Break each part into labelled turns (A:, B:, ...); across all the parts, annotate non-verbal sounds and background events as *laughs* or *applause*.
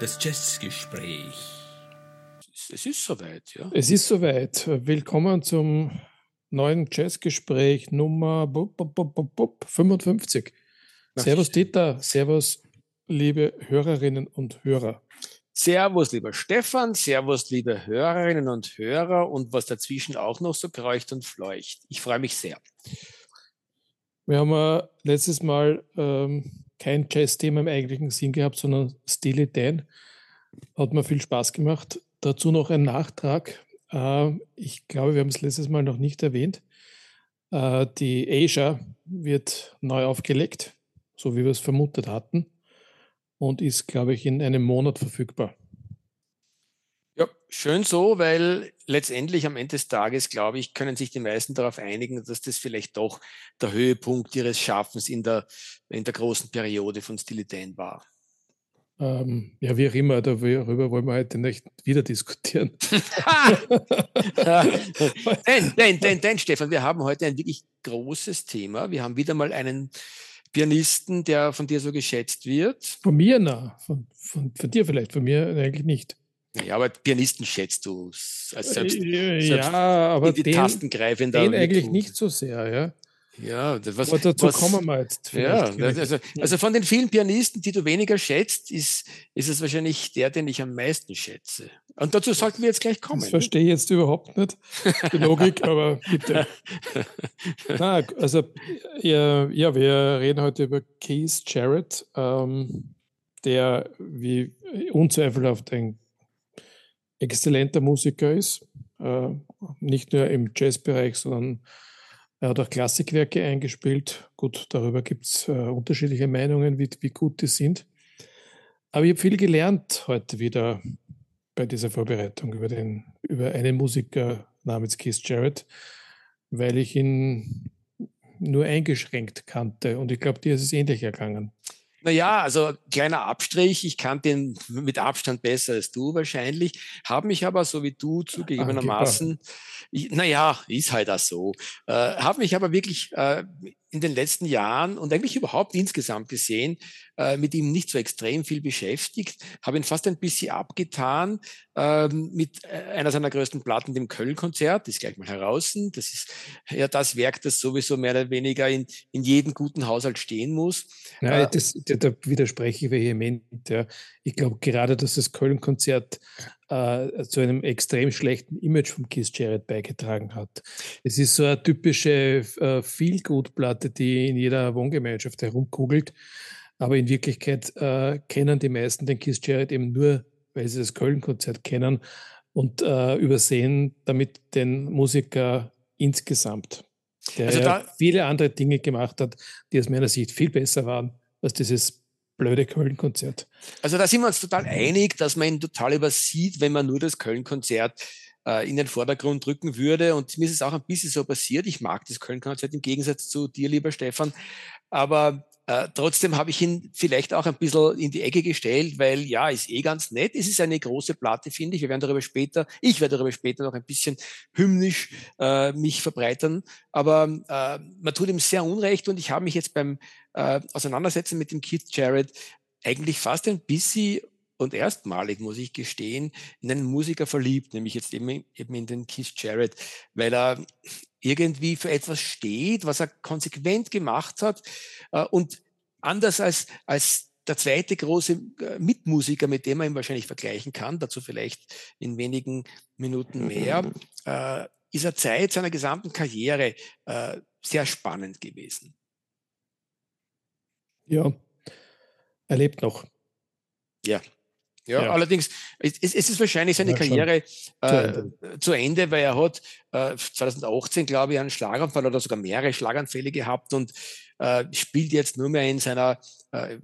A: Das Jazzgespräch.
B: Es ist soweit, ja.
C: Es ist soweit. Willkommen zum neuen Jazzgespräch Nummer 55. Servus Dieter, Servus liebe Hörerinnen und Hörer.
B: Servus, lieber Stefan, Servus, liebe Hörerinnen und Hörer und was dazwischen auch noch so kreucht und fleucht. Ich freue mich sehr.
C: Wir haben ja letztes Mal ähm, kein Jazz-Thema im eigentlichen Sinn gehabt, sondern Steely Dan. Hat mir viel Spaß gemacht. Dazu noch ein Nachtrag. Äh, ich glaube, wir haben es letztes Mal noch nicht erwähnt. Äh, die Asia wird neu aufgelegt, so wie wir es vermutet hatten, und ist, glaube ich, in einem Monat verfügbar.
B: Schön so, weil letztendlich am Ende des Tages, glaube ich, können sich die meisten darauf einigen, dass das vielleicht doch der Höhepunkt ihres Schaffens in der, in der großen Periode von Stilitan war.
C: Ähm, ja, wie auch immer, darüber wollen wir heute nicht wieder diskutieren.
B: denn, denn, denn, denn, Stefan, wir haben heute ein wirklich großes Thema. Wir haben wieder mal einen Pianisten, der von dir so geschätzt wird.
C: Von mir, na, von, von, von dir vielleicht, von mir eigentlich nicht.
B: Ja, aber Pianisten schätzt du als selbst,
C: ja, selbst aber
B: in die
C: den,
B: Tasten greifender.
C: Den eigentlich nicht so sehr, ja.
B: Ja, das, was,
C: aber dazu
B: was,
C: kommen wir jetzt.
B: Ja, also, also von den vielen Pianisten, die du weniger schätzt, ist, ist es wahrscheinlich der, den ich am meisten schätze. Und dazu sollten wir jetzt gleich kommen.
C: Das verstehe ich jetzt überhaupt nicht, die Logik, *laughs* aber bitte. Na, also, ja, ja, wir reden heute über Keith Jarrett, ähm, der wie unzweifelhaft ein exzellenter Musiker ist, äh, nicht nur im Jazzbereich, sondern er hat auch Klassikwerke eingespielt. Gut, darüber gibt es äh, unterschiedliche Meinungen, wie, wie gut die sind. Aber ich habe viel gelernt heute wieder bei dieser Vorbereitung über, den, über einen Musiker namens Keith Jarrett, weil ich ihn nur eingeschränkt kannte. Und ich glaube, dir ist es ähnlich ergangen.
B: Naja, also kleiner Abstrich, ich kannte ihn mit Abstand besser als du wahrscheinlich, habe mich aber so wie du zugegebenermaßen, naja, ist halt auch so, äh, habe mich aber wirklich äh, in den letzten Jahren und eigentlich überhaupt insgesamt gesehen äh, mit ihm nicht so extrem viel beschäftigt, habe ihn fast ein bisschen abgetan ähm, mit äh, einer seiner größten Platten, dem Köln-Konzert, das ist gleich mal heraus. Das ist ja das Werk, das sowieso mehr oder weniger in, in jedem guten Haushalt stehen muss.
C: Ja, äh, das, da, da widerspreche ich vehement. Ja. Ich glaube gerade, dass das Köln-Konzert äh, zu einem extrem schlechten Image von Keith Jarrett beigetragen hat. Es ist so eine typische äh, Feel-Good-Platte, die in jeder Wohngemeinschaft herumkugelt. Aber in Wirklichkeit äh, kennen die meisten den Keith Jarrett eben nur, weil sie das Köln-Konzert kennen und äh, übersehen damit den Musiker insgesamt, der also da, viele andere Dinge gemacht hat, die aus meiner Sicht viel besser waren als dieses blöde Köln-Konzert.
B: Also da sind wir uns total einig, dass man ihn total übersieht, wenn man nur das Köln-Konzert äh, in den Vordergrund drücken würde. Und mir ist es auch ein bisschen so passiert. Ich mag das Köln-Konzert im Gegensatz zu dir, lieber Stefan. Aber äh, trotzdem habe ich ihn vielleicht auch ein bisschen in die Ecke gestellt, weil ja, ist eh ganz nett. Es ist eine große Platte, finde ich. Wir werden darüber später, ich werde darüber später noch ein bisschen hymnisch äh, mich verbreitern. Aber äh, man tut ihm sehr unrecht und ich habe mich jetzt beim äh, Auseinandersetzen mit dem Keith Jarrett eigentlich fast ein bisschen und erstmalig, muss ich gestehen, in einen Musiker verliebt, nämlich jetzt eben, eben in den Keith Jarrett, weil er irgendwie für etwas steht, was er konsequent gemacht hat äh, und anders als, als der zweite große äh, Mitmusiker, mit dem man ihn wahrscheinlich vergleichen kann, dazu vielleicht in wenigen Minuten mehr, mhm. äh, ist er Zeit seiner gesamten Karriere äh, sehr spannend gewesen.
C: Ja, er lebt noch.
B: Ja, ja, ja, allerdings, es, es ist wahrscheinlich seine ja, Karriere äh, zu Ende, weil er hat äh, 2018, glaube ich, einen Schlaganfall oder sogar mehrere Schlaganfälle gehabt und äh, spielt jetzt nur mehr in seiner, äh,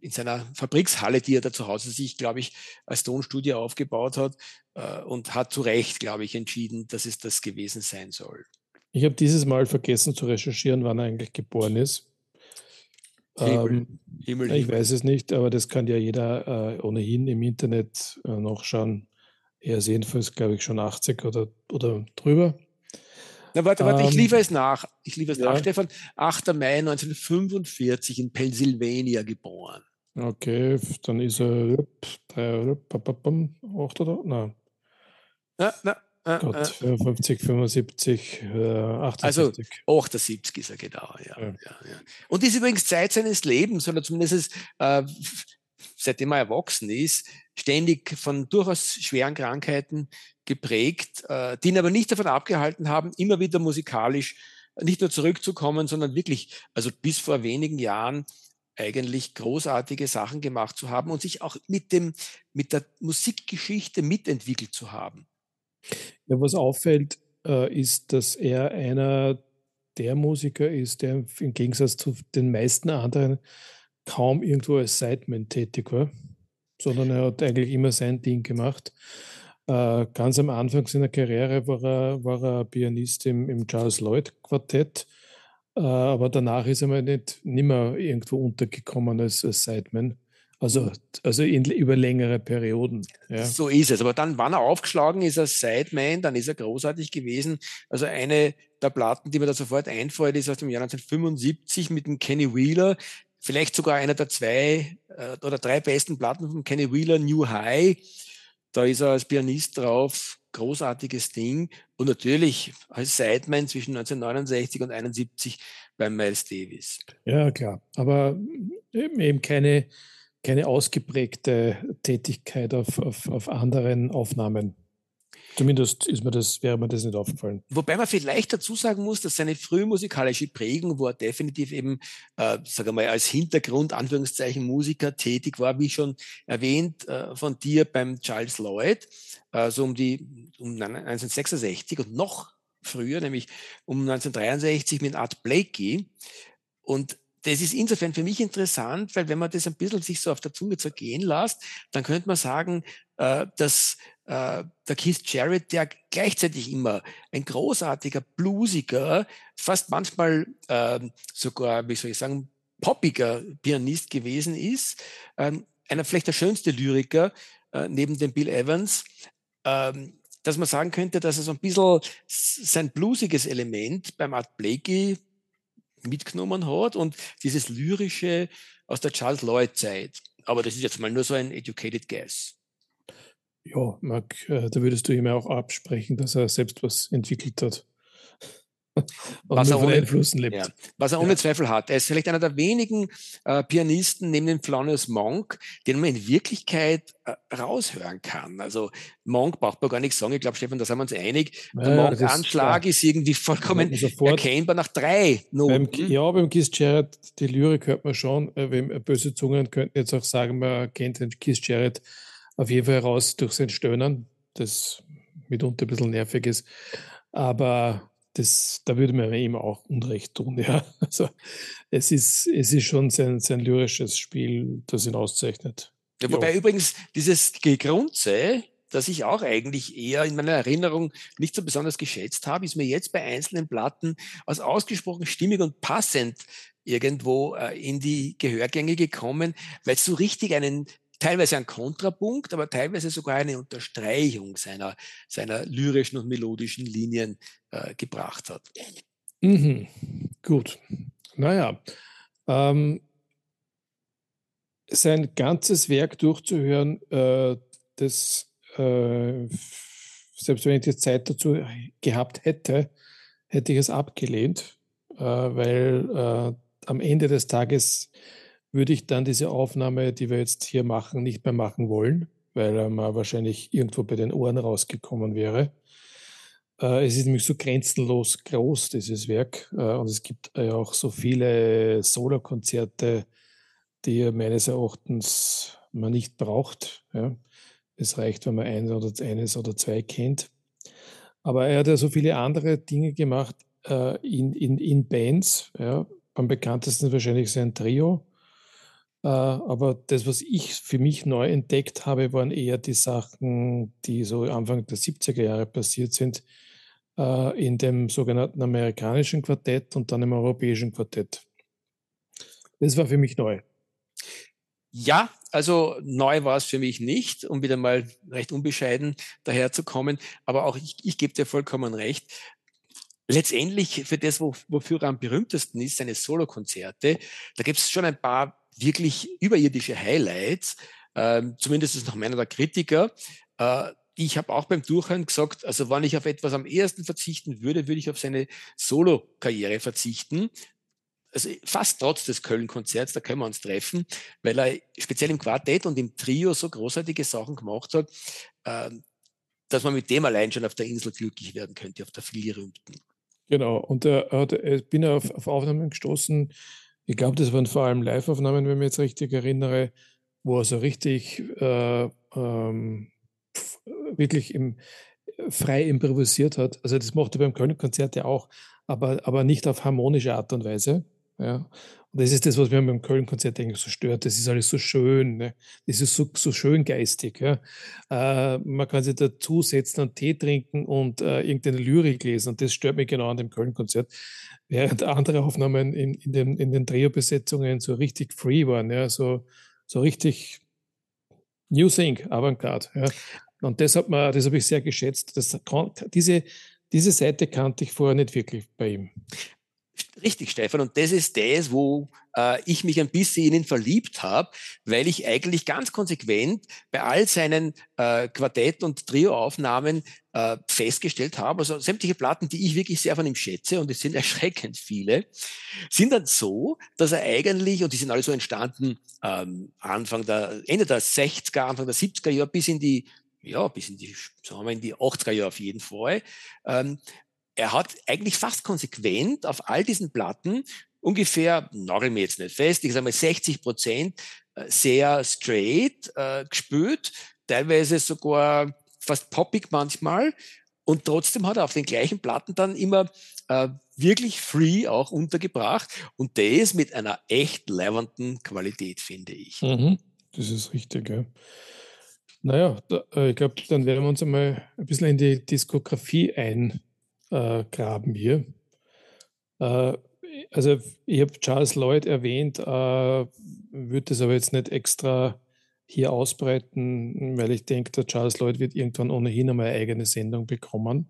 B: in seiner Fabrikshalle, die er da zu Hause sich, glaube ich, als Tonstudio aufgebaut hat äh, und hat zu Recht, glaube ich, entschieden, dass es das gewesen sein soll.
C: Ich habe dieses Mal vergessen zu recherchieren, wann er eigentlich geboren ist. Himmel. Ähm, Himmel, ich weiß es nicht, aber das kann ja jeder äh, ohnehin im Internet äh, nachschauen. Er ist jedenfalls, glaube ich, schon 80 oder, oder drüber.
B: Na, warte, warte, ähm, ich liefere es nach. Ich liefere es ja. nach, Stefan. 8. Mai 1945 in Pennsylvania geboren.
C: Okay, dann ist er 8 oder? Nein.
B: Na, na,
C: Gott, 50, 75, äh, 78.
B: Also 78 ist er genau, ja. ja, ja. Und ist übrigens Zeit seines Lebens, oder zumindest äh, seitdem er erwachsen ist, ständig von durchaus schweren Krankheiten geprägt, äh, die ihn aber nicht davon abgehalten haben, immer wieder musikalisch nicht nur zurückzukommen, sondern wirklich, also bis vor wenigen Jahren eigentlich großartige Sachen gemacht zu haben und sich auch mit dem, mit der Musikgeschichte mitentwickelt zu haben.
C: Ja, was auffällt, äh, ist, dass er einer der Musiker ist, der im Gegensatz zu den meisten anderen kaum irgendwo als Sideman tätig war, sondern er hat eigentlich immer sein Ding gemacht. Äh, ganz am Anfang seiner Karriere war er, war er Pianist im, im Charles Lloyd Quartett, äh, aber danach ist er mal nicht nimmer irgendwo untergekommen als, als Sideman. Also, also in, über längere Perioden.
B: Ja. So ist es. Aber dann, wann er aufgeschlagen ist als Sideman, dann ist er großartig gewesen. Also eine der Platten, die mir da sofort einfällt, ist aus dem Jahr 1975 mit dem Kenny Wheeler. Vielleicht sogar einer der zwei äh, oder drei besten Platten von Kenny Wheeler, New High. Da ist er als Pianist drauf. Großartiges Ding. Und natürlich als Sideman zwischen 1969 und 71 bei Miles Davis.
C: Ja, klar. Aber eben keine, keine ausgeprägte Tätigkeit auf, auf, auf anderen Aufnahmen. Zumindest ist mir das, wäre mir das nicht aufgefallen.
B: Wobei man vielleicht dazu sagen muss, dass seine frühmusikalische Prägung, wo er definitiv eben, äh, sage mal, als Hintergrund, Anführungszeichen, Musiker tätig war, wie schon erwähnt äh, von dir beim Charles Lloyd, äh, so um die um 1966 und noch früher, nämlich um 1963 mit Art Blakey. Und das ist insofern für mich interessant, weil wenn man das ein bisschen sich so auf der Zunge zergehen lässt, dann könnte man sagen, äh, dass äh, der Keith Jarrett, der gleichzeitig immer ein großartiger, bluesiger, fast manchmal äh, sogar, wie soll ich sagen, poppiger Pianist gewesen ist, ähm, einer vielleicht der schönste Lyriker äh, neben dem Bill Evans, ähm, dass man sagen könnte, dass er so ein bisschen sein bluesiges Element beim Art Blakey mitgenommen hat und dieses lyrische aus der Charles Lloyd Zeit. Aber das ist jetzt mal nur so ein educated guess.
C: Ja, Marc, äh, da würdest du ihm auch absprechen, dass er selbst was entwickelt hat. *laughs*
B: was er, ohne, ja, was er ohne ja. Zweifel hat. Er ist vielleicht einer der wenigen äh, Pianisten neben dem Thelonious Monk, den man in Wirklichkeit äh, raushören kann. Also Monk braucht man gar nichts sagen. Ich glaube, Stefan, da sind wir uns einig. Ja, der Monk-Anschlag ist, ist, irgendwie vollkommen erkennbar nach drei
C: Noten. Beim, ja, beim Keith Jarrett, die Lyrik hört man schon. Äh, wenn, böse Zungen könnten jetzt auch sagen, man kennt den Keith Jarrett auf jeden Fall raus durch sein Stöhnen, das mitunter ein bisschen nervig ist. Aber das, da würde man ihm auch Unrecht tun. *laughs* Ja. Also es ist, es ist schon sein, sein lyrisches Spiel, das ihn auszeichnet.
B: Ja, wobei jo. übrigens dieses Gegrunze, das ich auch eigentlich eher in meiner Erinnerung nicht so besonders geschätzt habe, ist mir jetzt bei einzelnen Platten als ausgesprochen stimmig und passend irgendwo äh, in die Gehörgänge gekommen, weil es so richtig einen teilweise ein Kontrapunkt, aber teilweise sogar eine Unterstreichung seiner, seiner lyrischen und melodischen Linien äh, gebracht hat.
C: Mhm. Gut. Naja, ähm, sein ganzes Werk durchzuhören, äh, das, äh, selbst wenn ich die Zeit dazu gehabt hätte, hätte ich es abgelehnt, äh, weil äh, am Ende des Tages würde ich dann diese Aufnahme, die wir jetzt hier machen, nicht mehr machen wollen, weil er mal wahrscheinlich irgendwo bei den Ohren rausgekommen wäre. Äh, es ist nämlich so grenzenlos groß, dieses Werk. Äh, und es gibt ja auch so viele Solokonzerte, die meines Erachtens man nicht braucht. Es reicht, wenn man eines oder, eines oder zwei kennt. Aber er hat ja so viele andere Dinge gemacht äh, in, in, in Bands. Am bekanntesten wahrscheinlich sein Trio äh, aber das, was ich für mich neu entdeckt habe, waren eher die Sachen, die so Anfang der 70er Jahre passiert sind, äh, in dem sogenannten amerikanischen Quartett und dann im europäischen Quartett. Das war für mich neu.
B: Ja, also neu war es für mich nicht, um wieder mal recht unbescheiden daherzukommen. Aber auch ich, ich gebe dir vollkommen recht. letztendlich für das, wofür er am berühmtesten ist, seine Solokonzerte, da gibt es schon ein paar wirklich überirdische Highlights, äh, zumindest nach meiner der Kritiker. Äh, ich habe auch beim Durchhören gesagt, also wenn ich auf etwas am ehesten verzichten würde, würde ich auf seine Solo-Karriere verzichten. Also fast trotz des Köln-Konzerts, da können wir uns treffen, weil er speziell im Quartett und im Trio so großartige Sachen gemacht hat, äh, dass man mit dem allein schon auf der Insel glücklich werden könnte, auf der vielgerühmten.
C: Genau, und er hat, ich bin auf, auf Aufnahmen gestoßen, ich glaube, das waren vor allem Live-Aufnahmen, wenn ich mich jetzt richtig erinnere, wo er so richtig äh, ähm, wirklich im, frei improvisiert hat. Also das macht er beim Köln-Konzert ja auch, aber, aber nicht auf harmonische Art und Weise. Ja. Und das ist das, was mir beim Köln-Konzert eigentlich so stört. Das ist alles so schön. Ne? Das ist so, so schön geistig. Ja? Äh, man kann sich dazusetzen und Tee trinken und äh, irgendeine Lyrik lesen. Und das stört mich genau an dem Köln-Konzert. Während andere Aufnahmen in, in den, in den Trio-Besetzungen so richtig free waren. Ja? So, so richtig New Think, Avantgarde. Ja? Und das, das habe ich sehr geschätzt. Das, diese, diese Seite kannte ich vorher nicht wirklich bei ihm.
B: Richtig, Stefan. Und das ist das, wo äh, ich mich ein bisschen in ihn verliebt habe, weil ich eigentlich ganz konsequent bei all seinen äh, Quartett- und Trio-Aufnahmen äh, festgestellt habe, also sämtliche Platten, die ich wirklich sehr von ihm schätze, und es sind *laughs* erschreckend viele, sind dann so, dass er eigentlich, und die sind alle so entstanden, ähm, Anfang der, Ende der 60er, Anfang der 70er Jahre bis in die ja, bis in die, sagen wir, in die 80er Jahre auf jeden Fall, ähm, er hat eigentlich fast konsequent auf all diesen Platten ungefähr, nagel mir jetzt nicht fest, ich sage mal 60 Prozent äh, sehr straight äh, gespielt, teilweise sogar fast poppig manchmal. Und trotzdem hat er auf den gleichen Platten dann immer äh, wirklich free auch untergebracht. Und das mit einer echt leibenden Qualität, finde ich.
C: Mhm, das ist richtig, ja. Naja, da, äh, ich glaube, dann werden wir uns einmal ein bisschen in die Diskografie ein äh, graben hier. Äh, also ich habe Charles Lloyd erwähnt, äh, würde das aber jetzt nicht extra hier ausbreiten, weil ich denke, der Charles Lloyd wird irgendwann ohnehin einmal eine eigene Sendung bekommen.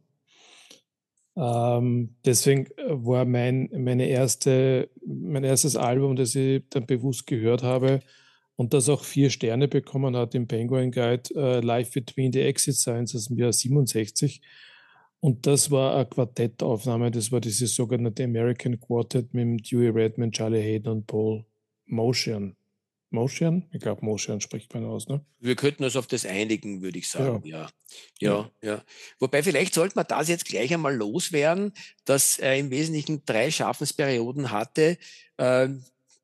C: Ähm, deswegen war mein, meine erste, mein erstes Album, das ich dann bewusst gehört habe und das auch vier Sterne bekommen hat im Penguin Guide, äh, Live Between the Exit Signs aus dem Jahr 67 und das war eine Quartettaufnahme, das war dieses sogenannte American Quartet mit Dewey Redman, Charlie Hayden und Paul Motion. Motion? Ich glaube, Motion spricht man aus, ne?
B: Wir könnten uns auf das einigen, würde ich sagen, ja. Ja, ja. ja. Wobei vielleicht sollte man das jetzt gleich einmal loswerden, dass er im Wesentlichen drei Schaffensperioden hatte, äh,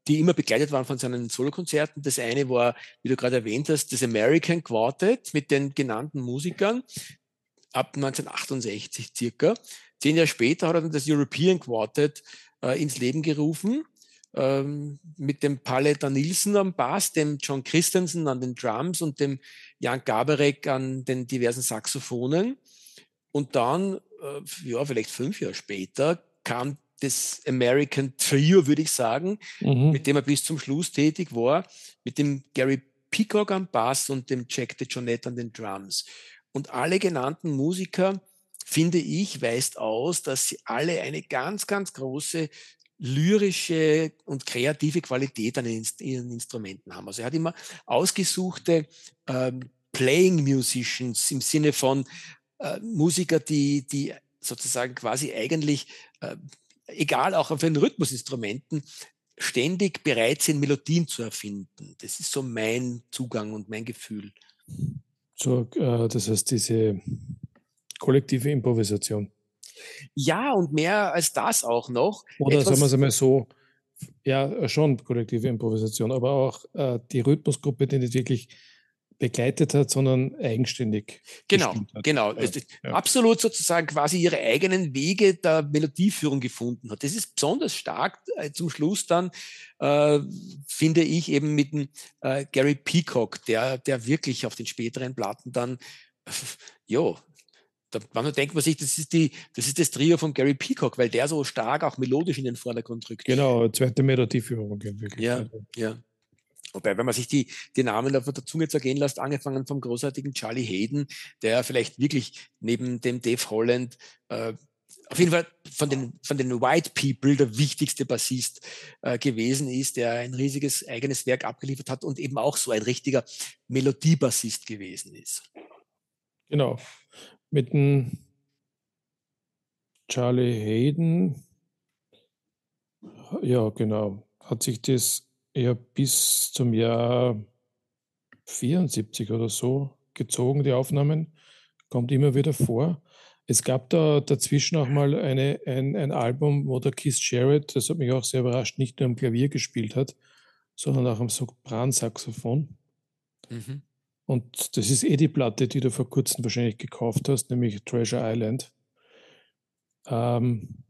B: die immer begleitet waren von seinen Solokonzerten. Das eine war, wie du gerade erwähnt hast, das American Quartet mit den genannten Musikern ab 1968 circa. Zehn Jahre später hat er dann das European Quartet äh, ins Leben gerufen, ähm, mit dem Palle Danielsen am Bass, dem John Christensen an den Drums und dem Jan Gaberek an den diversen Saxophonen. Und dann, äh, ja, vielleicht fünf Jahre später, kam das American Trio, würde ich sagen, mhm. mit dem er bis zum Schluss tätig war, mit dem Gary Peacock am Bass und dem Jack de Jonette an den Drums. Und alle genannten Musiker, finde ich, weist aus, dass sie alle eine ganz, ganz große lyrische und kreative Qualität an ihren Instrumenten haben. Also er hat immer ausgesuchte ähm, Playing Musicians im Sinne von äh, Musiker, die, die sozusagen quasi eigentlich, äh, egal auch auf den Rhythmusinstrumenten, ständig bereit sind, Melodien zu erfinden. Das ist so mein Zugang und mein Gefühl.
C: So, äh, das heißt, diese kollektive Improvisation.
B: Ja, und mehr als das auch noch.
C: Oder sagen wir es einmal so, ja, schon kollektive Improvisation, aber auch äh, die Rhythmusgruppe, die nicht wirklich begleitet hat, sondern eigenständig.
B: Genau, genau. Ja, ja. Absolut sozusagen quasi ihre eigenen Wege der Melodieführung gefunden hat. Das ist besonders stark äh, zum Schluss dann, äh, finde ich, eben mit dem äh, Gary Peacock, der, der wirklich auf den späteren Platten dann, *laughs* ja, da, manchmal denkt man sich, das ist, die, das ist das Trio von Gary Peacock, weil der so stark auch melodisch in den Vordergrund rückt.
C: Genau, zweite Melodieführung. Wirklich.
B: Ja, also. ja. Wobei, wenn man sich die, die Namen auf der Zunge zergehen lässt, angefangen vom großartigen Charlie Hayden, der vielleicht wirklich neben dem Dave Holland äh, auf jeden Fall von den, von den White People der wichtigste Bassist äh, gewesen ist, der ein riesiges eigenes Werk abgeliefert hat und eben auch so ein richtiger Melodiebassist gewesen ist.
C: Genau. Mit dem Charlie Hayden, ja, genau, hat sich das ja bis zum Jahr 74 oder so gezogen, die Aufnahmen. Kommt immer wieder vor. Es gab da dazwischen auch mal eine, ein, ein Album, wo der Keith Jarrett, das hat mich auch sehr überrascht, nicht nur am Klavier gespielt hat, sondern auch am Sopransaxophon. Mhm. Und das ist eh die Platte, die du vor kurzem wahrscheinlich gekauft hast, nämlich Treasure Island. Ähm,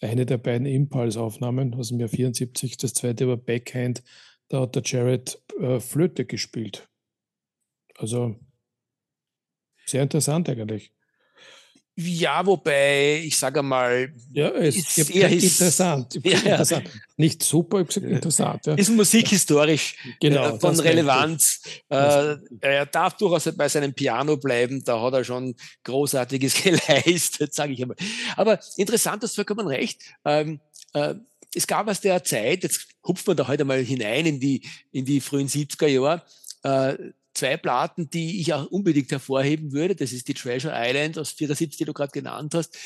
C: eine der beiden Impulse-Aufnahmen aus dem Jahr 74, das zweite war Backhand, da hat der Jared äh, Flöte gespielt. Also sehr interessant eigentlich.
B: Ja, wobei, ich sage mal,
C: ja, es ist sehr interessant. *laughs* Ja, interessant. Nicht super, ich gesagt, interessant. Ja.
B: Ist musikhistorisch genau, äh, von Relevanz. Äh, er darf durchaus bei seinem Piano bleiben, da hat er schon Großartiges *laughs* geleistet, sage ich einmal. Aber interessant, hast vollkommen recht. Ähm, äh, es gab aus der Zeit, jetzt hupfen wir da heute mal hinein in die, in die frühen 70er Jahre, äh, zwei Platten, die ich auch unbedingt hervorheben würde. Das ist die Treasure Island aus 74, die du gerade genannt hast.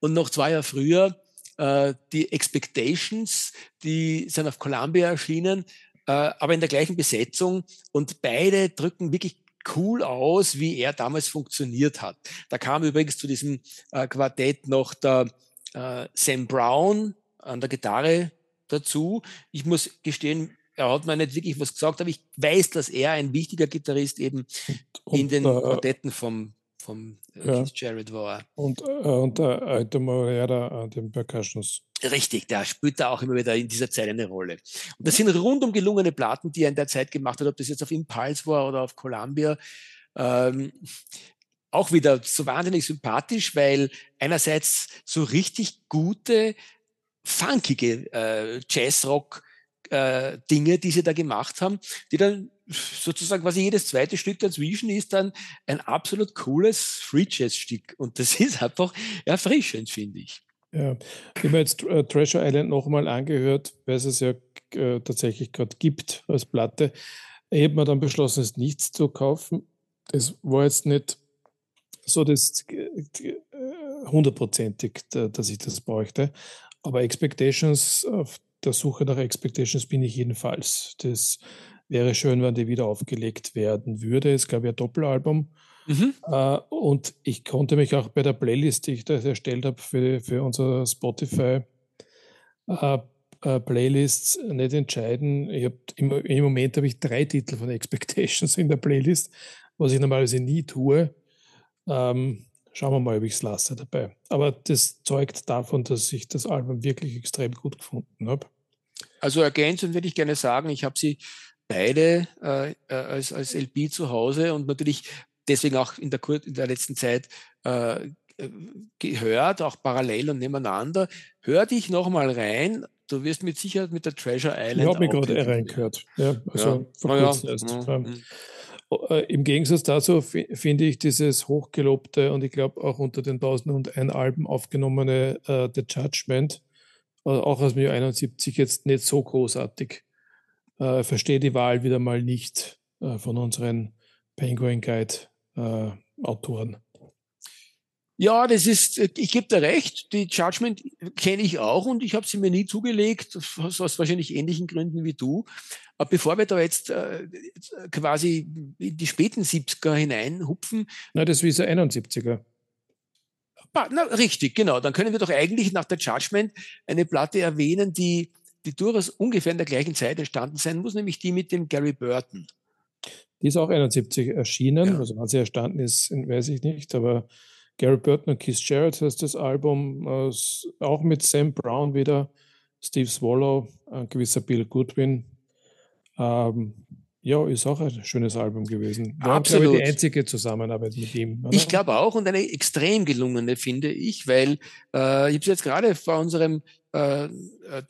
B: Und noch zwei Jahre früher äh, die Expectations, die sind auf Columbia erschienen, äh, aber in der gleichen Besetzung. Und beide drücken wirklich cool aus, wie er damals funktioniert hat. Da kam übrigens zu diesem äh, Quartett noch der äh, Sam Brown an der Gitarre dazu. Ich muss gestehen, er hat mir nicht wirklich was gesagt, aber ich weiß, dass er ein wichtiger Gitarrist eben und, in den äh, Quartetten vom, vom äh, ja. Keith Jarrett war.
C: Und, äh, und der alte Morera an den Percussions.
B: Richtig, der spielt da auch immer wieder in dieser Zeit eine Rolle. Und das sind rundum gelungene Platten, die er in der Zeit gemacht hat, ob das jetzt auf Impulse war oder auf Columbia. Ähm, auch wieder so wahnsinnig sympathisch, weil einerseits so richtig gute, funkige äh, Jazzrock äh, Dinge, die sie da gemacht haben, die dann sozusagen quasi jedes zweite Stück dazwischen ist dann ein absolut cooles Free Jazz Stück und das ist einfach erfrischend, finde ich.
C: Ja, ich habe jetzt äh, Treasure Island nochmal angehört, weil es es ja äh, tatsächlich gerade gibt als Platte. Ich habe mir dann beschlossen, es nichts zu kaufen. Es war jetzt nicht so das äh, hundertprozentig, dass ich das bräuchte. Aber Expectations auf der Suche nach Expectations bin ich jedenfalls. Das wäre schön, wenn die wieder aufgelegt werden würde. Es gab ja Doppelalbum. Mhm. Äh, und ich konnte mich auch bei der Playlist, die ich da erstellt habe für, für unser Spotify, äh, äh, Playlists nicht entscheiden. Ich im, im, Moment habe ich drei Titel von Expectations in der Playlist, was ich normalerweise nie tue. Ähm, Schauen wir mal, ob ich es lasse dabei. Aber das zeugt davon, dass ich das Album wirklich extrem gut gefunden habe.
B: Also ergänzend würde ich gerne sagen, ich habe sie beide äh, äh als, als LP zu Hause und natürlich deswegen auch in der, in der letzten Zeit äh, gehört, auch parallel und nebeneinander. Hör dich nochmal rein. Du wirst mit Sicherheit mit der Treasure Island.
C: Ich habe mich gerade reingehört. Ja, also ja. vor kurzem ja. erst. Ja. Äh, Im Gegensatz dazu finde ich dieses hochgelobte und ich glaube auch unter den 1001 Alben aufgenommene uh, The Judgment, uh, auch aus dem Jahr 71, jetzt nicht so großartig. Uh, verstehe die Wahl wieder mal nicht von unseren Penguin Guide Autoren.
B: Ja, das ist, ich gebe dir recht, die Judgment kenne ich auch und ich habe sie mir nie zugelegt, aus, wahrscheinlich ähnlichen Gründen wie du. Aber bevor wir da jetzt äh, quasi in die späten 70er hineinhupfen.
C: Na, das ist wie so 71er.
B: Na, richtig, genau. Dann können wir doch eigentlich nach der Judgment eine Platte erwähnen, die, die durchaus ungefähr in der gleichen Zeit entstanden sein muss, nämlich die mit dem Gary Burton.
C: Die ist auch 71 erschienen, ja. also wann sie entstanden ist, weiß ich nicht, aber Gary Burton und Keith Jarrett heißt das Album, äh, auch mit Sam Brown wieder, Steve Swallow, ein gewisser Bill Goodwin. Ähm, ja, ist auch ein schönes Album gewesen. War, Absolut. glaube ich, die einzige Zusammenarbeit mit ihm.
B: Oder? Ich glaube auch und eine extrem gelungene, finde ich, weil äh, ich habe es jetzt gerade vor unserem äh, äh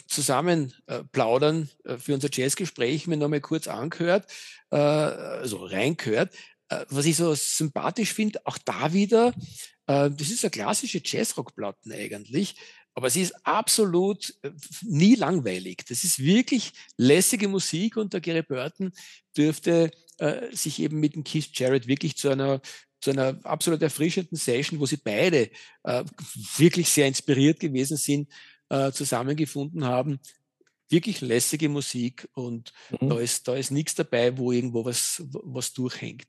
B: Zusammenplaudern äh, für unser Jazzgespräch mir nochmal kurz angehört, äh, also reingehört. Äh, was ich so sympathisch finde, auch da wieder, Äh, das ist eine klassische Jazzrock-Platten eigentlich, aber sie ist absolut äh, nie langweilig. Das ist wirklich lässige Musik und der Gary Burton dürfte äh, sich eben mit dem Keith Jarrett wirklich zu einer zu einer absolut erfrischenden Session, wo sie beide äh, wirklich sehr inspiriert gewesen sind, äh, zusammengefunden haben. Wirklich lässige Musik und mhm. da ist, da ist nichts dabei, wo irgendwo was, was durchhängt.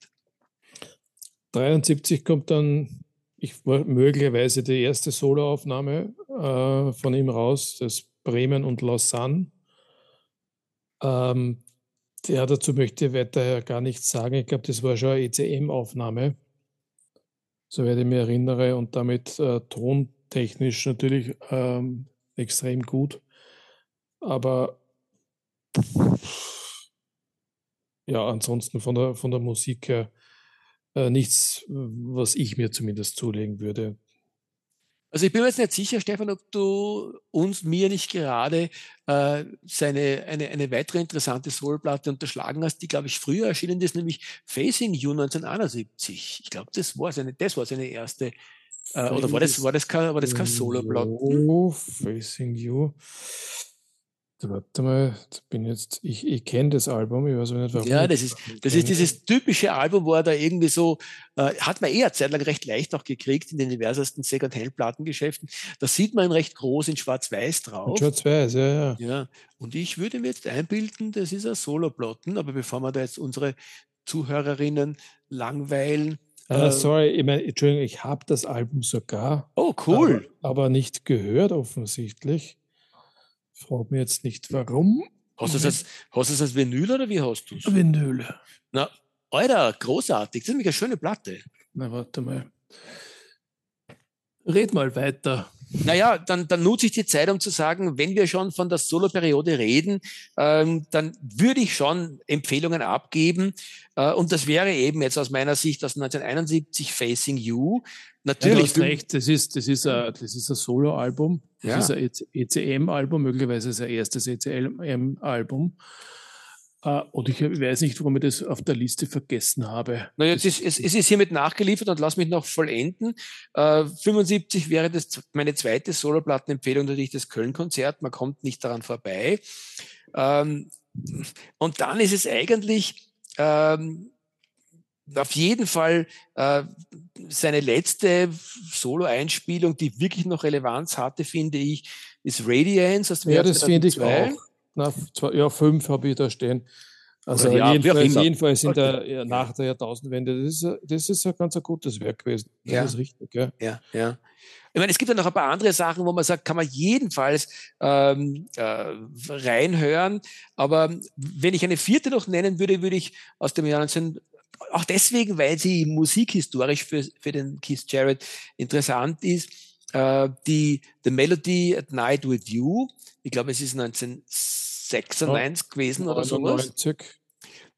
C: 73 kommt dann ich, möglicherweise die erste Soloaufnahme äh, von ihm raus, das Bremen und Lausanne. Ähm, ja, dazu möchte ich weiter gar nichts sagen. Ich glaube, das war schon eine ECM-Aufnahme, soweit ich mich erinnere, und damit äh, tontechnisch natürlich ähm, extrem gut. Aber ja, ansonsten von der, von der Musik her äh, nichts, was ich mir zumindest zulegen würde.
B: Also ich bin mir jetzt nicht sicher, Stefan, ob du uns, mir nicht gerade äh, seine, eine, eine weitere interessante Soulplatte unterschlagen hast, die, glaube ich, früher erschienen ist, nämlich Facing You 1971. Ich glaube, das war seine, das war seine erste, äh, oder war das, war das kein, war das kein Solo-Platte?
C: Oh, Facing You. Warte mal, bin jetzt, ich, ich kenne das Album, ich weiß nicht
B: warum. Ja, das ist, das ist dieses typische Album, wo er da irgendwie so, äh, hat man eher zeitlang recht leicht auch gekriegt in den diversesten Second-Hand-Plattengeschäften. Da sieht man recht groß in Schwarz-Weiß drauf.
C: Schwarz-Weiß, ja, ja.
B: Ja, und ich würde mir jetzt einbilden, das ist ein Solo-Plotten, aber bevor wir da jetzt unsere Zuhörerinnen langweilen.
C: Uh, sorry, ich meine, Entschuldigung, ich habe das Album sogar.
B: Oh, cool.
C: Aber, aber nicht gehört offensichtlich. Frag mich jetzt nicht, warum.
B: Hast du es als, hast als Vinyl oder wie hast du es?
C: Vinyl.
B: Na, Alter, großartig. Das ist nämlich eine schöne Platte.
C: Na, warte mal. Red mal weiter.
B: Naja, dann, dann nutze ich die Zeit, um zu sagen, wenn wir schon von der Solo-Periode reden, ähm, dann würde ich schon Empfehlungen abgeben. Äh, und das wäre eben jetzt aus meiner Sicht aus 1971 Facing You.
C: Natürlich. Ja, du hast recht, das ist, das ist ein, das ist ein Solo-Album. Das ja. ist ein ECM-Album, möglicherweise sein erstes ECM-Album. Uh, und ich weiß nicht, warum ich das auf der Liste vergessen habe.
B: Naja, das ist, es, es, ist hiermit nachgeliefert und lass mich noch vollenden. Äh, 75 wäre das meine zweite Soloplattenempfehlung natürlich das Köln-Konzert. Man kommt nicht daran vorbei. Ähm, und dann ist es eigentlich ähm, auf jeden Fall äh, seine letzte Solo-Einspielung, die wirklich noch Relevanz hatte, finde ich, ist Radiance
C: aus dem ja, Jahr das finde ich auch. Na, zwei, ja, fünf habe ich da stehen. Also ja, jedenfalls, jedenfalls in der, ja, nach der Jahrtausendwende, das ist, das ist ein ganz ein gutes Werk gewesen. Das
B: ja.
C: ist richtig, ja.
B: Ja, ja. Ich meine, es gibt ja noch ein paar andere Sachen, wo man sagt, kann man jedenfalls ähm, äh, reinhören. Aber wenn ich eine vierte noch nennen würde, würde ich aus dem Jahr 19, auch deswegen, weil sie musikhistorisch für, für den Keith Jarrett interessant ist, äh, die The Melody at Night with You. Ich glaube, es ist 1996 oh, gewesen oder sowas.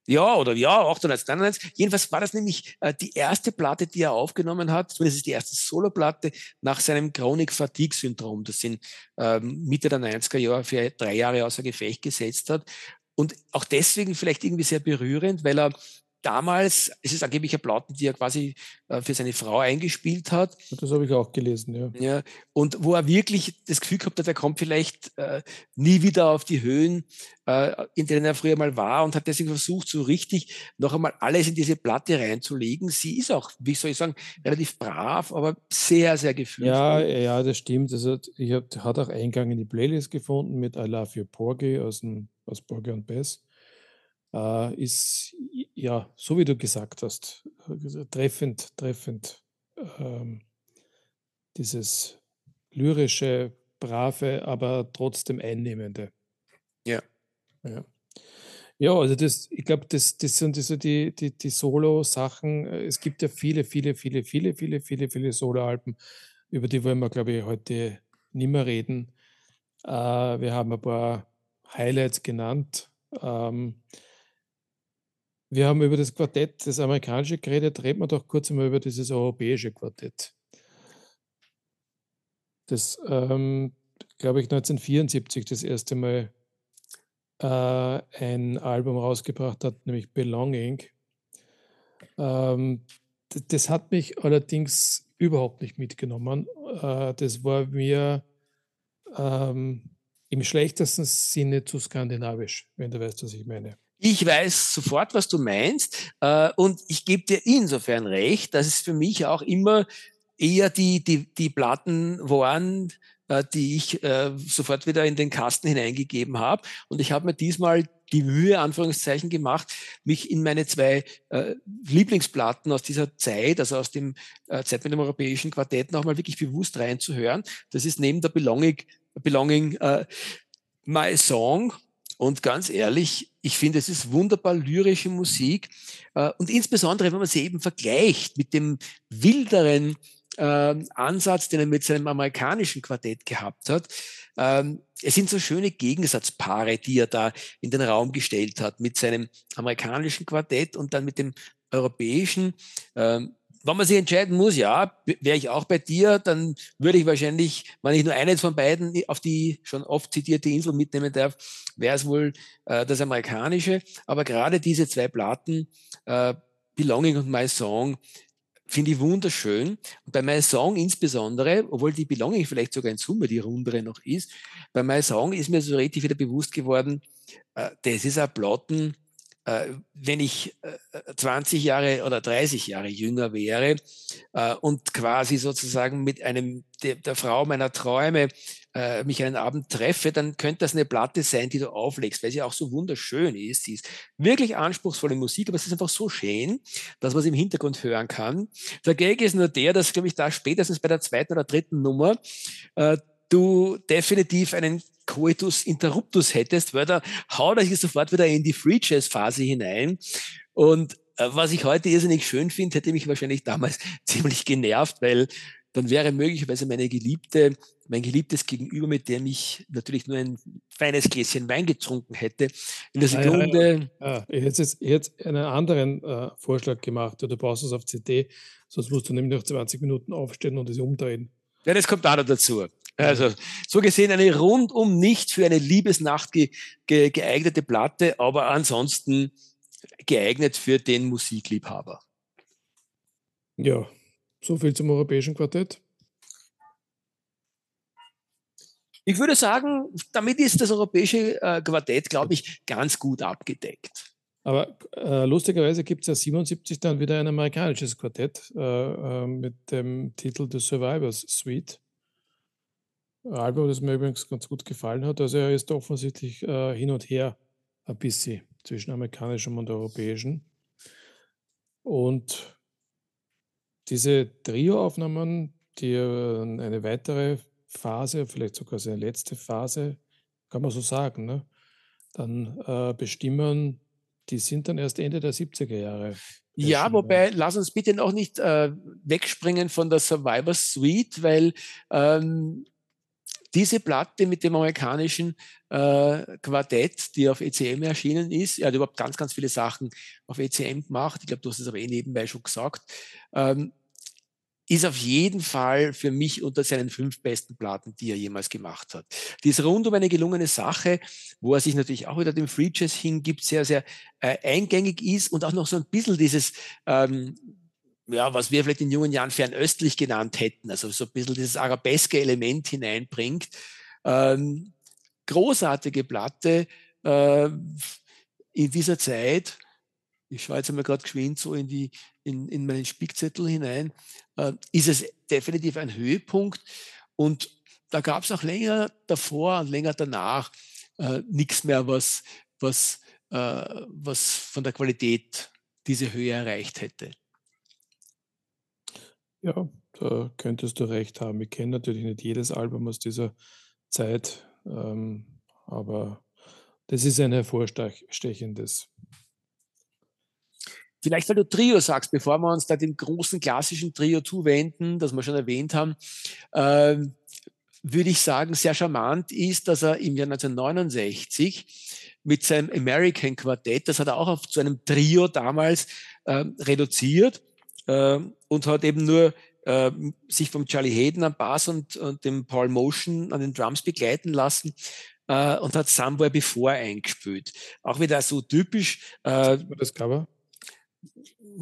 B: Ja, oder ja, 98, 99. Jedenfalls war das nämlich äh, die erste Platte, die er aufgenommen hat. Zumindest ist die erste Soloplatte nach seinem Chronic Fatigue Syndrom, das ihn ähm, Mitte der 90er Jahre für drei Jahre außer Gefecht gesetzt hat. Und auch deswegen vielleicht irgendwie sehr berührend, weil er damals, es ist angeblich eine Platten, die er quasi äh, für seine Frau eingespielt hat.
C: Das habe ich auch gelesen, ja.
B: ja. Und wo er wirklich das Gefühl gehabt hat, er kommt vielleicht äh, nie wieder auf die Höhen, äh, in denen er früher mal war und hat deswegen versucht, so richtig noch einmal alles in diese Platte reinzulegen. Sie ist auch, wie soll ich sagen, relativ brav, aber sehr, sehr gefühlvoll.
C: Ja, ja, das stimmt. Also, ich hab, hat auch Eingang in die Playlist gefunden mit I Love You Porgy aus, dem, aus Porgy und Bess äh, ist ja, so wie du gesagt hast, äh, treffend, treffend ähm, dieses lyrische, brave, aber trotzdem einnehmende.
B: Ja.
C: Ja. Ja, also das, ich glaube, das, das sind so die, die, die Solo-Sachen. Es gibt ja viele, viele, viele, viele, viele, viele, viele Solo-Alben, über die wollen wir, glaube ich, heute nicht mehr reden. Äh, wir haben ein paar Highlights genannt. Ähm, wir haben über das Quartett, das amerikanische geredet, reden wir doch kurz einmal über dieses europäische Quartett. Das, ähm, glaube ich, 1974 das erste Mal äh, ein Album rausgebracht hat, nämlich Belonging. Ähm, das, hat mich allerdings überhaupt nicht mitgenommen. Äh, das war mir ähm, im schlechtesten Sinne zu skandinavisch, wenn du weißt, was ich meine.
B: Ich weiß sofort, was du meinst. Äh, und ich gebe dir insofern recht, dass es für mich auch immer eher die, die, die Platten waren, äh, die ich äh, sofort wieder in den Kasten hineingegeben habe. Und ich habe mir diesmal die Mühe, Anführungszeichen, gemacht, mich in meine zwei äh, Lieblingsplatten aus dieser Zeit, also aus dem äh, Zeit mit dem europäischen Quartett, nochmal wirklich bewusst reinzuhören. Das ist neben der Belonging, Belonging äh, My Song. Und ganz ehrlich, ich finde, es ist wunderbar lyrische Musik. Äh, und insbesondere, wenn man sie eben vergleicht mit dem wilderen ähm, Ansatz, den er mit seinem amerikanischen Quartett gehabt hat. Ähm, es sind so schöne Gegensatzpaare, die er da in den Raum gestellt hat, mit seinem amerikanischen Quartett und dann mit dem europäischen. Ähm, wenn man sich entscheiden muss, ja, wäre ich auch bei dir, dann würde ich wahrscheinlich, wenn ich nur eines von beiden auf die schon oft zitierte Insel mitnehmen darf, wäre es wohl äh, das amerikanische. Aber gerade diese zwei Platten, äh, Belonging und My Song, finde ich wunderschön. Und bei My Song insbesondere, obwohl die Belonging vielleicht sogar in Summe die rundere noch ist, bei My Song ist mir so richtig wieder bewusst geworden, äh, das ist ein Platten, wenn ich äh, 20 Jahre oder 30 Jahre jünger wäre äh, und quasi sozusagen mit einem der, Frau meiner Träume äh, mich einen Abend treffe, dann könnte das eine Platte sein, die du auflegst, weil sie auch so wunderschön ist. Sie ist wirklich anspruchsvolle Musik, aber es ist einfach so schön, dass man es im Hintergrund hören kann. Der Gag ist nur der, dass, glaube ich, da spätestens bei der zweiten oder dritten Nummer äh, du definitiv einen Coitus Interruptus hättest, weil da haut euch sofort wieder in die Free Jazz Phase hinein. Und äh, was ich heute irrsinnig schön finde, hätte mich wahrscheinlich damals *laughs* ziemlich genervt, weil dann wäre möglicherweise meine Geliebte, mein geliebtes Gegenüber, mit dem ich natürlich nur ein feines Gläschen Wein getrunken hätte, in der Sekunde.
C: Ja, ja, ja. Ich hätte jetzt, jetzt einen anderen äh, Vorschlag gemacht, du brauchst es auf CD, sonst musst du nämlich noch 20 Minuten aufstehen und es umdrehen.
B: Ja, das kommt auch noch dazu. Also so gesehen eine rundum nicht für eine Liebesnacht ge ge geeignete Platte, aber ansonsten geeignet für den Musikliebhaber.
C: Ja, so viel zum europäischen Quartett.
B: Ich würde sagen, damit ist das europäische äh, Quartett, glaube ich, ganz gut abgedeckt.
C: Aber äh, lustigerweise gibt es ja 77 dann wieder ein amerikanisches Quartett äh, äh mit dem Titel The Survivors Suite. Album, das mir übrigens ganz gut gefallen hat. Also er ist offensichtlich äh, hin und her ein bisschen zwischen amerikanischem und europäischem. Und diese Trio-Aufnahmen, die eine weitere Phase, vielleicht sogar seine letzte Phase, kann man so sagen, ne? dann äh, bestimmen, die sind dann erst Ende der 70er Jahre.
B: Ja, wobei, lass uns bitte noch nicht äh, wegspringen von der Survivor Suite, weil ähm, diese Platte mit dem amerikanischen äh, Quartett, die auf ECM erschienen ist, er hat überhaupt ganz, ganz viele Sachen auf ECM gemacht. Ich glaube, du hast es aber eh nebenbei schon gesagt. Ähm, ist auf jeden Fall für mich unter seinen fünf besten Platten, die er jemals gemacht hat. Die ist rund um eine gelungene Sache, wo er sich natürlich auch wieder dem Free Jazz hingibt, sehr, sehr äh, eingängig ist und auch noch so ein bisschen dieses ähm, ja, was wir vielleicht in jungen Jahren fernöstlich genannt hätten, also so ein bisschen dieses arabeske Element hineinbringt. Ähm, großartige Platte äh, in dieser Zeit. Ich schaue jetzt einmal gerade geschwind so in, die, in, in meinen Spickzettel hinein. Äh, ist es definitiv ein Höhepunkt. Und da gab es auch länger davor und länger danach äh, nichts mehr, was, was, äh, was von der Qualität diese Höhe erreicht hätte.
C: Ja, da könntest du recht haben. Ich kenne natürlich nicht jedes Album aus dieser Zeit, ähm, aber das ist ein hervorstechendes.
B: Vielleicht, weil du Trio sagst, bevor wir uns da dem großen klassischen Trio zuwenden, das wir schon erwähnt haben, äh, würde ich sagen, sehr charmant ist, dass er im Jahr 1969 mit seinem American Quartett, das hat er auch zu einem Trio damals äh, reduziert, äh, und hat eben nur äh, sich vom Charlie Hayden am Bass und, und dem Paul Motion an den Drums begleiten lassen äh, und hat Somewhere Before eingespielt. Auch wieder so typisch.
C: Äh, das Cover?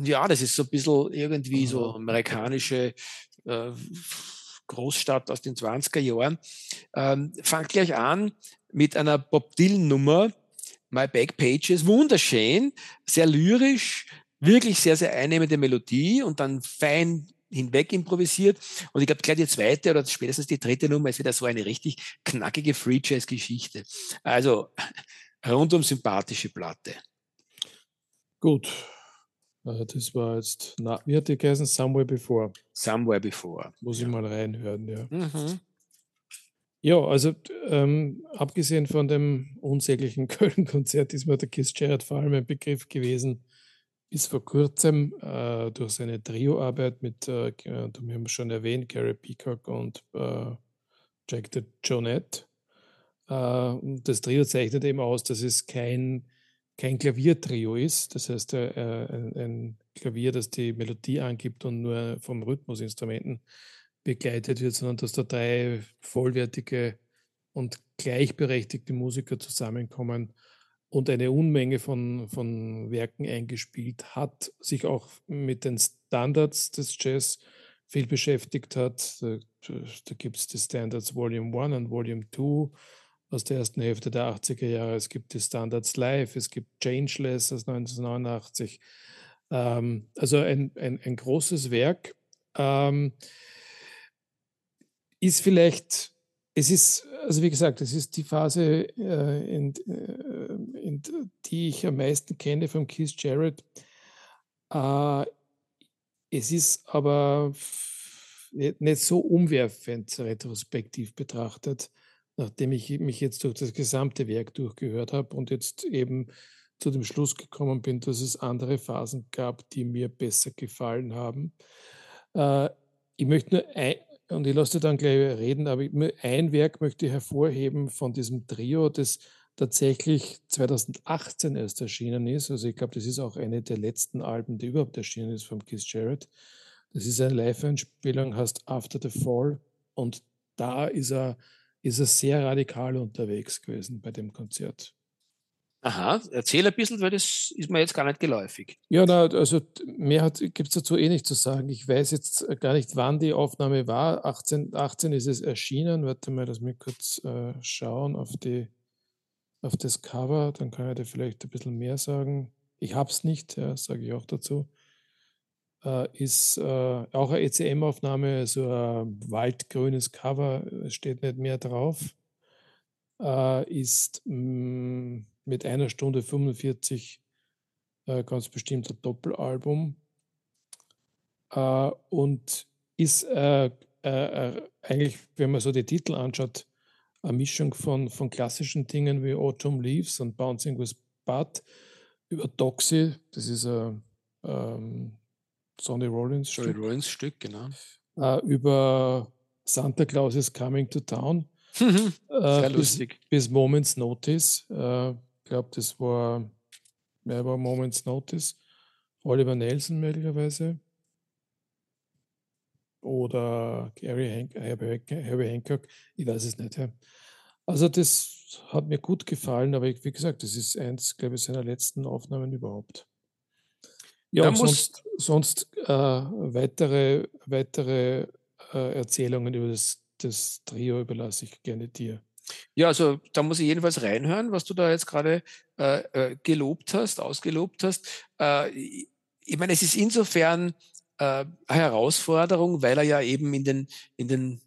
B: Ja, das ist so ein bisschen irgendwie so amerikanische äh, Großstadt aus den 20er Jahren. Ähm, fangt gleich an mit einer Bob Dylan-Nummer, My Back Pages, wunderschön, sehr lyrisch, wirklich sehr, sehr einnehmende Melodie und dann fein hinweg improvisiert. Und ich glaube, gleich die zweite oder spätestens die dritte Nummer ist wieder so eine richtig knackige Free Jazz Geschichte. Also rundum sympathische Platte.
C: Gut. Äh, das war jetzt, na, wie hat die geheißen? Somewhere Before.
B: Somewhere Before.
C: Muss
B: ja.
C: ich mal reinhören, ja.
B: Mhm.
C: Ja, also ähm, abgesehen von dem unsäglichen *laughs* Köln-Konzert ist mir der Kiss Jarrett vor allem ein Begriff gewesen, bis vor kurzem äh, durch seine Trio-Arbeit mit, äh, wir haben schon erwähnt, Gary Peacock und äh, Jack the Jonette. Äh, das Trio zeichnet eben aus, dass es kein, kein Klaviertrio ist, das heißt äh, ein, ein, Klavier, das die Melodie angibt und nur vom Rhythmusinstrumenten begleitet wird, sondern dass da drei vollwertige und gleichberechtigte Musiker zusammenkommen und eine Unmenge von, von Werken eingespielt hat, sich auch mit den Standards des Jazz viel beschäftigt hat. Da, da gibt es die Standards Volume 1 und Volume 2 aus der ersten Hälfte der 80er Jahre. Es gibt die Standards Live, es gibt Changeless aus 1989. Ähm, also ein, ein, ein, großes Werk. Ähm, ist vielleicht es ist, also wie gesagt, es ist die Phase, äh, in, äh, in, die ich am meisten kenne von Keith Jarrett. Äh, es ist aber nicht so umwerfend retrospektiv betrachtet, nachdem ich mich jetzt durch das gesamte Werk durchgehört habe und jetzt eben zu dem Schluss gekommen bin, dass es andere Phasen gab, die mir besser gefallen haben. Äh, ich möchte nur ein, und ich lasse dir dann gleich reden, aber ein Werk möchte ich hervorheben von diesem Trio, das tatsächlich 2018 erst erschienen ist. Also ich glaube, das ist auch eine der letzten Alben, die überhaupt erschienen ist von Keith Jarrett. Das ist eine Live-Einspielung, heißt After the Fall. Und da ist er, ist er sehr radikal unterwegs gewesen bei dem Konzert.
B: Aha, erzähl ein bisschen, weil das ist mir jetzt gar nicht geläufig.
C: Ja, na, also mehr gibt es dazu eh nicht zu sagen. Ich weiß jetzt gar nicht, wann die Aufnahme war. 18, 18 ist es erschienen. Warte mal, lass mich kurz äh, schauen auf, die, auf das Cover. Dann kann ich dir vielleicht ein bisschen mehr sagen. Ich habe es nicht, ja, sage ich auch dazu. Äh, ist äh, auch eine ECM-Aufnahme, so ein waldgrünes Cover, steht nicht mehr drauf. Äh, ist mh, mm, mit einer Stunde 45 äh, ganz bestimmt ein Doppelalbum äh, und ist äh, äh, äh, eigentlich, wenn man so die Titel anschaut, eine Mischung von, von klassischen Dingen wie Autumn Leaves und Bouncing with Bud über Doxy, das ist ein ähm, Sonny Rollins
B: Stück. Sonny Rollins Stück, genau.
C: Äh, über Santa Claus is Coming to Town. *laughs*
B: Sehr lustig.
C: Bis, bis Moments Notice glaube, das war, wer war Moments Notice? Oliver Nelson möglicherweise. Oder Gary Hank, Herbie, Herbie Hancock, ich weiß es nicht. Ja. Also das hat mir gut gefallen, aber ich, wie gesagt, das ist eins, glaube ich, seiner letzten Aufnahmen überhaupt. Ja, und sonst, sonst äh, weitere, weitere äh, Erzählungen über das, das Trio überlasse ich gerne dir.
B: Ja, also da muss ich jedenfalls reinhören, was du da jetzt gerade äh, äh gelobt hast, ausgelobt hast. Äh, ich meine, es ist insofern äh, Herausforderung, weil er ja eben in den, in den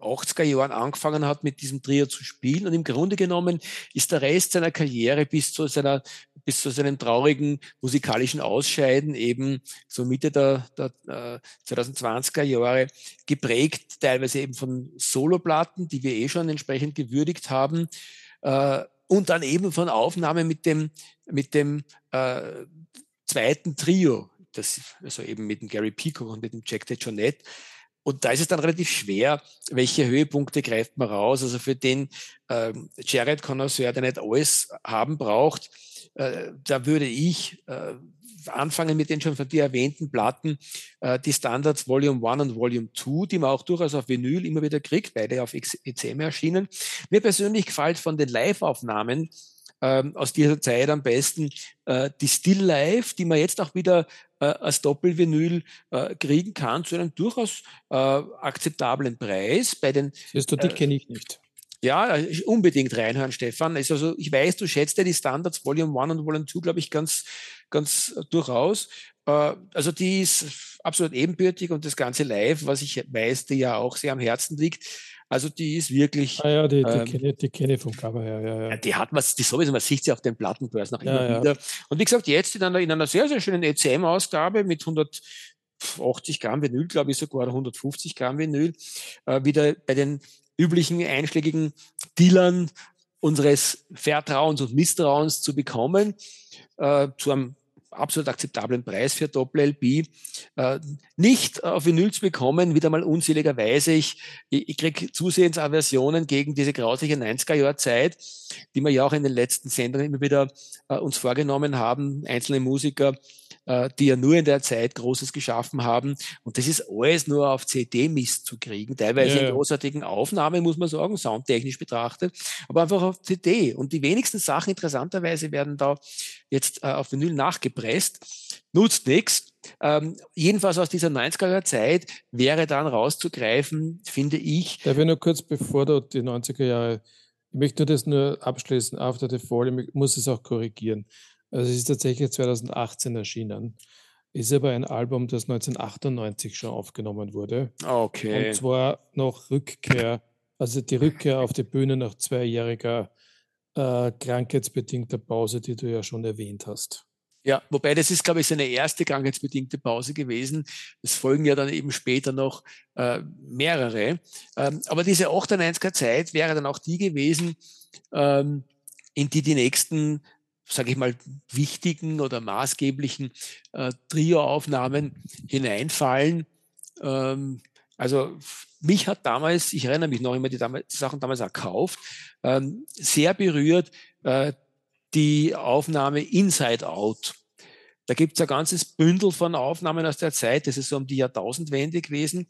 B: 80er Jahren angefangen hat, mit diesem Trio zu spielen. Und im Grunde genommen ist der Rest seiner Karriere bis zu seiner, bis zu seinem traurigen musikalischen Ausscheiden eben so Mitte der, der äh, 2020er Jahre geprägt, teilweise eben von Soloplatten, die wir eh schon entsprechend gewürdigt haben, äh, und dann eben von Aufnahmen mit dem, mit dem äh, zweiten Trio, das, also eben mit dem Gary Peacock und mit dem Jack DeJohnette, und da ist es dann relativ schwer, welche Höhepunkte greift man raus. Also für den ähm, Jared Connoisseur, der nicht alles haben braucht, äh, da würde ich äh, anfangen mit den schon von dir erwähnten Platten, äh, die Standards Volume 1 und Volume 2, die man auch durchaus auf Vinyl immer wieder kriegt, beide auf ECM erschienen. Mir persönlich gefällt von den Live-Aufnahmen ähm, aus dieser Zeit am besten äh, die Still Life, die man jetzt auch wieder äh, als Doppelvinyl äh, kriegen kann, zu einem durchaus äh, akzeptablen Preis. Bei den,
C: Siehst du, die kenne ich nicht.
B: Ja, unbedingt reinhören, Stefan. Also, also ich weiß, du schätzt ja die Standards Volume 1 und Volume 2, glaube ich, ganz, ganz durchaus. Also die ist absolut ebenbürtig und das ganze Live, was ich weiß, die ja auch sehr am Herzen liegt, also die ist wirklich.
C: Ah ja, die, die ähm, kenne die kenn ich vom Cover her. Ja, ja.
B: Die hat was, die sowieso, man sieht sie auf den Plattenbörsen auch immer wieder. Und wie gesagt, jetzt in einer, in einer sehr, sehr schönen ECM-Ausgabe mit 180 Gramm Vinyl, glaube ich sogar, 150 Gramm Vinyl, äh, wieder bei den üblichen einschlägigen Dealern unseres Vertrauens und Misstrauens zu bekommen, äh, zu einem absolut akzeptablen Preis für Doppel-LP. Äh, nicht auf Vinyl zu bekommen, wieder mal unseligerweise. Ich, ich, ich kriege zusehends Aversionen gegen diese grausliche 90er-Jahr-Zeit, die wir ja auch in den letzten Sendungen immer wieder äh, uns vorgenommen haben, einzelne Musiker äh, die ja nur in der Zeit Großes geschaffen haben. Und das ist alles nur auf CD-Mist zu kriegen, teilweise ja, in großartigen Aufnahmen, muss man sagen, soundtechnisch betrachtet, aber einfach auf CD. Und die wenigsten Sachen interessanterweise werden da jetzt äh, auf Vinyl nachgepresst. Nutzt nichts. Ähm, jedenfalls aus dieser 90er Zeit wäre dann rauszugreifen, finde ich.
C: Darf ich nur kurz, bevor du die 90er Jahre, ich möchte nur das nur abschließen, after the fall, ich muss es auch korrigieren. Also es ist tatsächlich 2018 erschienen. Ist aber ein Album, das 1998 schon aufgenommen wurde.
B: Okay.
C: Und zwar noch Rückkehr, also die Rückkehr auf die Bühne nach zweijähriger äh, krankheitsbedingter Pause, die du ja schon erwähnt hast.
B: Ja, wobei das ist, glaube ich, seine erste krankheitsbedingte Pause gewesen. Es folgen ja dann eben später noch äh, mehrere. Ähm, aber diese 98er Zeit wäre dann auch die gewesen, ähm, in die die nächsten sage ich mal, wichtigen oder maßgeblichen äh, Trio-Aufnahmen hineinfallen. Ähm, also mich hat damals, ich erinnere mich noch immer, die, damals, die Sachen damals erkauft, ähm, sehr berührt äh, die Aufnahme Inside Out. Da gibt es ein ganzes Bündel von Aufnahmen aus der Zeit, das ist so um die Jahrtausendwende gewesen.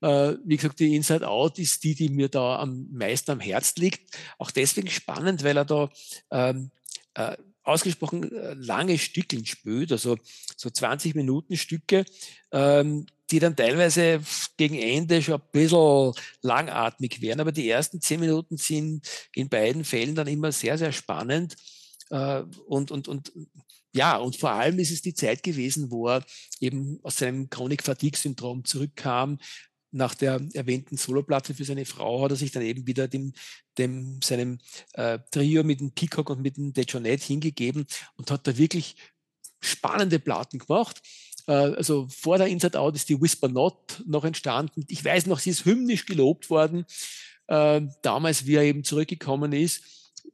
B: Äh, wie gesagt, die Inside Out ist die, die mir da am meisten am Herz liegt. Auch deswegen spannend, weil er da ähm, äh, ausgesprochen äh, lange Stückeln spült, also so 20 Minuten Stücke, ähm, die dann teilweise gegen Ende schon ein bisschen langatmig werden. Aber die ersten zehn Minuten sind in beiden Fällen dann immer sehr, sehr spannend. Äh, und, und, und ja, und vor allem ist es die Zeit gewesen, wo er eben aus seinem Chronik-Fatigue-Syndrom zurückkam, nach der erwähnten Soloplatte für seine Frau hat er sich dann eben wieder dem, dem seinem äh, Trio mit dem Peacock und mit dem Dejonet hingegeben und hat da wirklich spannende Platten gemacht. Äh, also vor der Inside Out ist die Whisper Not noch entstanden. Ich weiß noch, sie ist hymnisch gelobt worden, äh, damals, wie er eben zurückgekommen ist.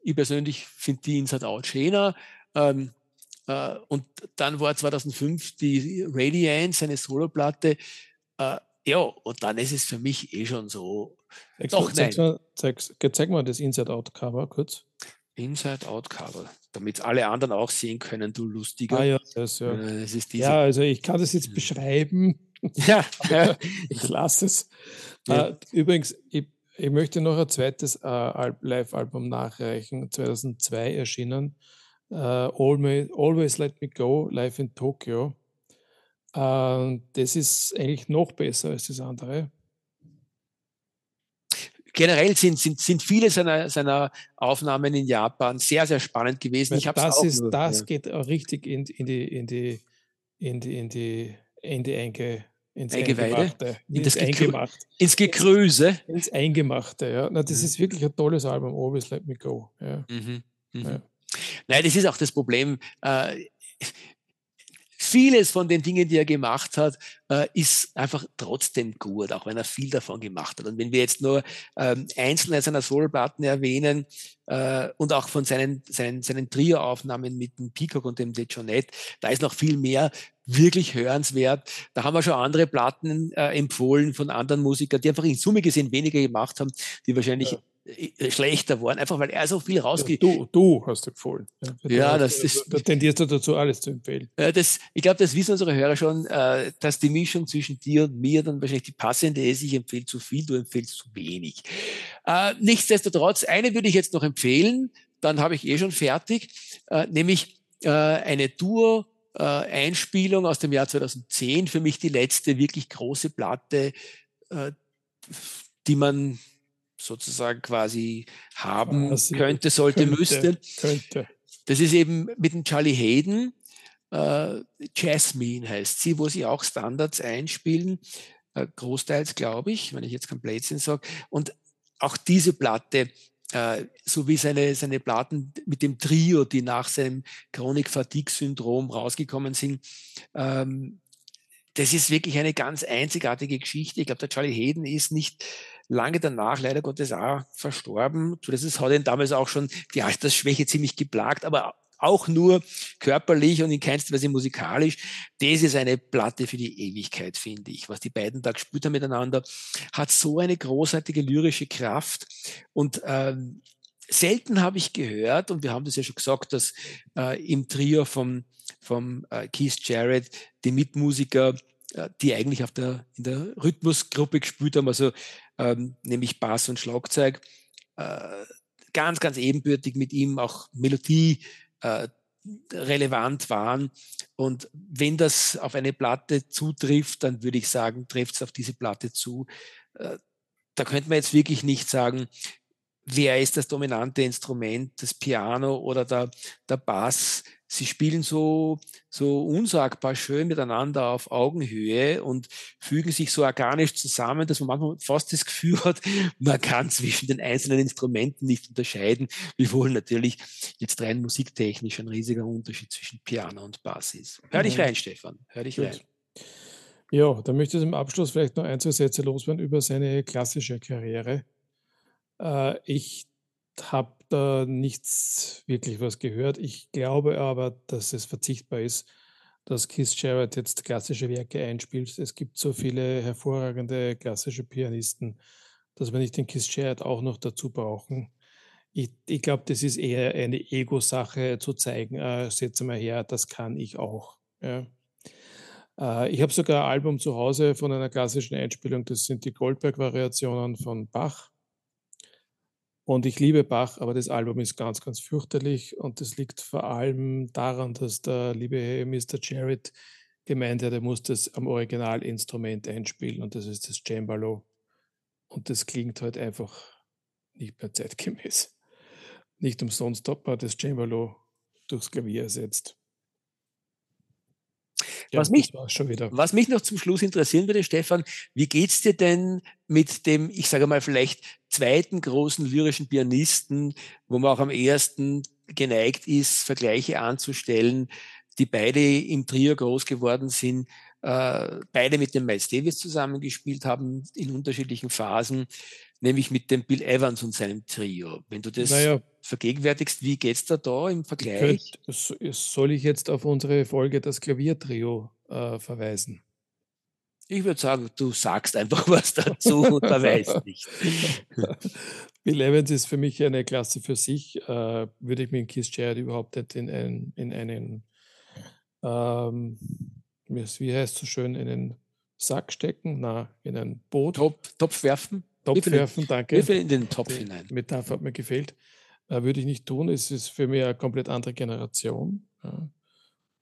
B: Ich persönlich finde die Inside Out schöner. Ähm, äh, und dann war 2005 die Radiance, seine Soloplatte, äh, ja, und dann ist es für mich eh schon so.
C: Zeig, Doch, zeig, nein. Zeig, zeig mal das Inside-Out-Cover kurz.
B: Inside-Out-Cover, damit alle anderen auch sehen können, du lustiger.
C: Ah ja, das, ja. Äh, das ist ja, also ich kann das jetzt beschreiben. *laughs*
B: Ja, *laughs* *laughs* ja.
C: ich lasse es. Ja. Uh, übrigens, ich, ich, möchte noch ein zweites uh, Live-Album nachreichen, 2002 erschienen. Uh, Always, Always Let Me Go, live in Tokyo. Äh, das ist eigentlich noch besser als das andere.
B: Generell sind, sind, sind viele seiner, seiner Aufnahmen in Japan sehr, sehr spannend gewesen.
C: Ich das ist, nur, das ja. geht auch richtig in, in die, in die, in die, in die, in die Einge,
B: ins Eingeweide,
C: in ins, Eingemacht.
B: ins Gekröse.
C: Ins Eingemachte, ja. Na, das mhm. ist wirklich ein tolles Album, Always Let Me Go. Ja.
B: Mhm. Mhm. Ja. Nein, das ist auch das Problem. Äh, vieles von den Dingen, die er gemacht hat, äh, ist einfach trotzdem gut, auch wenn er viel davon gemacht hat. Und wenn wir jetzt nur ähm, einzelne seiner Soloplatten erwähnen äh, und auch von seinen, seinen, seinen Trio-Aufnahmen mit dem Peacock und dem Dejonet, da ist noch viel mehr wirklich hörenswert. Da haben wir schon andere Platten äh, empfohlen von anderen Musikern, die einfach in Summe gesehen weniger gemacht haben, die wahrscheinlich ja schlechter worden, einfach weil er so viel rausgeht.
C: Ja, du, du hast empfohlen.
B: Ja, das ist.
C: Da tendierst du dazu, alles zu empfehlen.
B: Ja, das, ich glaube, das wissen unsere Hörer schon, äh, dass die Mischung zwischen dir und mir dann wahrscheinlich die passende ist. Ich empfehle zu viel, du empfehlst zu wenig. Äh, nichtsdestotrotz, eine würde ich jetzt noch empfehlen. dann habe ich eh schon fertig, äh, nämlich äh, eine. Äh, Einspielung aus dem Jahr 2010, für mich die letzte wirklich große Platte, äh, die man sozusagen quasi haben quasi könnte, sollte, könnte, müsste. Könnte. Das ist eben mit dem Charlie Hayden, äh, Jasmine heißt sie, wo sie auch Standards einspielen, äh, großteils glaube ich, wenn ich jetzt kein Blödsinn sage. Und auch diese Platte, äh, so wie seine, seine Platten mit dem Trio, die nach seinem Chronik-Fatigue-Syndrom rausgekommen sind, ähm, das ist wirklich eine ganz einzigartige Geschichte. Ich glaube, der Charlie Hayden ist nicht lange danach leider Gottes auch verstorben. Das hat ihn damals auch schon die Altersschwäche ziemlich geplagt, aber auch nur körperlich und in keinster Weise musikalisch. Das ist eine Platte für die Ewigkeit, finde ich. Was die beiden da gespielt haben miteinander, hat so eine großartige lyrische Kraft und ähm, selten habe ich gehört, und wir haben das ja schon gesagt, dass äh, im Trio vom, vom äh, Keith Jarrett die Mitmusiker, äh, die eigentlich auf der, in der Rhythmusgruppe gespielt haben, also ähm, nämlich Bass und Schlagzeug, äh, ganz, ganz ebenbürtig mit ihm auch Melodie äh, relevant waren. Und wenn das auf eine Platte zutrifft, dann würde ich sagen, trifft es auf diese Platte zu. Äh, da könnte man jetzt wirklich nicht sagen, wer ist das dominante Instrument, das Piano oder der, der Bass. Sie spielen so, so unsagbar schön miteinander auf Augenhöhe und fügen sich so organisch zusammen, dass man manchmal fast das Gefühl hat, *laughs* man kann zwischen den einzelnen Instrumenten nicht unterscheiden, wiewohl natürlich jetzt rein musiktechnisch ein riesiger Unterschied zwischen Piano und Bass ist. Hör dich mhm. rein, Stefan. Hör dich Gut. rein.
C: Ja, da möchte ich im Abschluss vielleicht noch ein, zwei Sätze loswerden über seine klassische Karriere. Äh, ich habe da nichts wirklich was gehört. Ich glaube aber, dass es verzichtbar ist, dass Keith Jarrett jetzt klassische Werke einspielt. Es gibt so viele hervorragende klassische Pianisten, dass wir nicht den Keith Jarrett auch noch dazu brauchen. Ich, ich glaube, das ist eher eine Ego-Sache zu zeigen, äh, setze mal her, das kann ich auch. Ja. Äh, ich habe sogar ein Album zu Hause von einer klassischen Einspielung, das sind die Goldberg-Variationen von Bach. Und ich liebe Bach, aber das Album ist ganz, ganz fürchterlich. Und das liegt vor allem daran, dass der liebe Mr. Jarrett gemeint hat, er muss das am Originalinstrument einspielen und das ist das Cembalo. Und das klingt halt einfach nicht mehr zeitgemäß. Nicht umsonst hat man das Cembalo durchs Klavier ersetzt.
B: Ja, was, mich, was mich noch zum Schluss interessieren würde, Stefan, wie geht's dir denn mit dem, ich sage mal, vielleicht zweiten großen lyrischen Pianisten, wo man auch am ersten geneigt ist, Vergleiche anzustellen, die beide im Trio groß geworden sind, äh, beide mit dem Miles Davis zusammengespielt haben in unterschiedlichen Phasen nämlich mit dem Bill Evans und seinem Trio. Wenn du das naja, vergegenwärtigst, wie geht es da da im Vergleich?
C: Könnt, soll ich jetzt auf unsere Folge das Klaviertrio äh, verweisen?
B: Ich würde sagen, du sagst einfach was dazu und verweist nicht. *laughs*
C: Bill Evans ist für mich eine Klasse für sich. Äh, würde ich mit Keith Jarrett überhaupt nicht in einen, in einen ähm, wie heißt es so schön, in einen Sack stecken? Na, in ein Boot.
B: Top, Topf werfen?
C: Topf werfen, danke.
B: Wir in den Topf hinein.
C: Metapher hat mir gefehlt. Äh, würde ich nicht tun. Es ist für mich eine komplett andere Generation. Ja.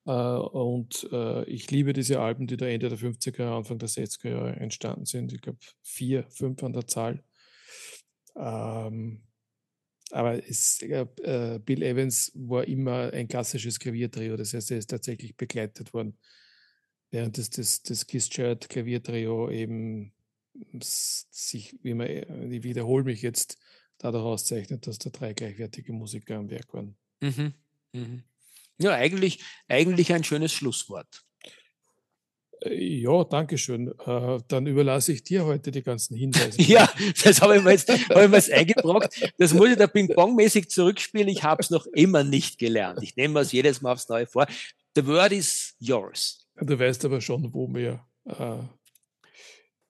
C: Äh, und äh, ich liebe diese Alben, die da Ende der 50er, Anfang der 60er Jahre entstanden sind. Ich glaube, vier, fünf an der Zahl. Ähm, aber es, äh, Bill Evans war immer ein klassisches Klaviertrio. Das heißt, er ist tatsächlich begleitet worden. Während das, das, das Kiss Chart Klaviertrio eben sich, wie man, ich wiederhole mich jetzt, dadurch auszeichnet, dass da drei gleichwertige Musiker am Werk waren. Mhm.
B: Mhm. Ja, eigentlich, eigentlich ein schönes Schlusswort.
C: Äh, ja, danke schön. Äh, dann überlasse ich dir heute die ganzen Hinweise. *laughs*
B: ja, das habe ich mir jetzt, habe ich mir jetzt eingebrockt. Das muss ich da Ping-Pong-mäßig zurückspielen. Ich habe es noch immer nicht gelernt. Ich nehme es jedes Mal aufs Neue vor. The word is yours.
C: Du weißt aber schon, wo wir äh,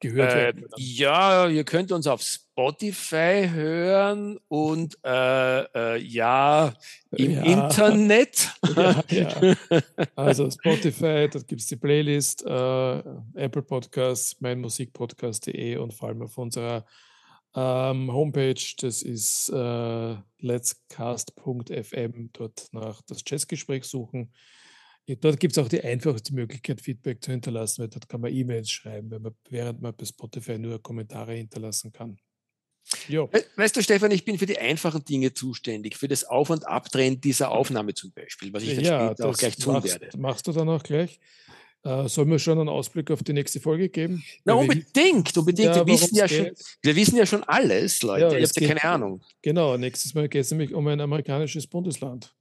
C: gehört
B: werden? Äh, ja, ihr könnt uns auf Spotify hören und äh, äh, ja, im ja. Internet. *laughs* Ja, ja. *laughs*
C: Also Spotify, da gibt es die Playlist, äh, Apple Podcasts, meinmusikpodcast.de und vor allem auf unserer Ähm, Homepage, das ist äh, letscast.fm, dort nach das Jazzgespräch suchen. Dort gibt es auch die einfachste Möglichkeit, Feedback zu hinterlassen, weil dort kann man E-Mails schreiben, man, während man bei Spotify nur Kommentare hinterlassen kann.
B: Jo. Weißt du, Stefan, ich bin für die einfachen Dinge zuständig, für das Auf- und Abdrehen dieser Aufnahme zum Beispiel, was ich dann ja, später auch gleich tun
C: machst,
B: werde.
C: Machst du dann auch gleich? Äh, sollen wir schon einen Ausblick auf die nächste Folge geben?
B: Na, unbedingt, unbedingt. Ja, wir, wissen ja schon, wir wissen ja schon alles, Leute. Ja, Ihr habt ja keine Ahnung.
C: Genau, nächstes Mal geht es nämlich um ein amerikanisches Bundesland.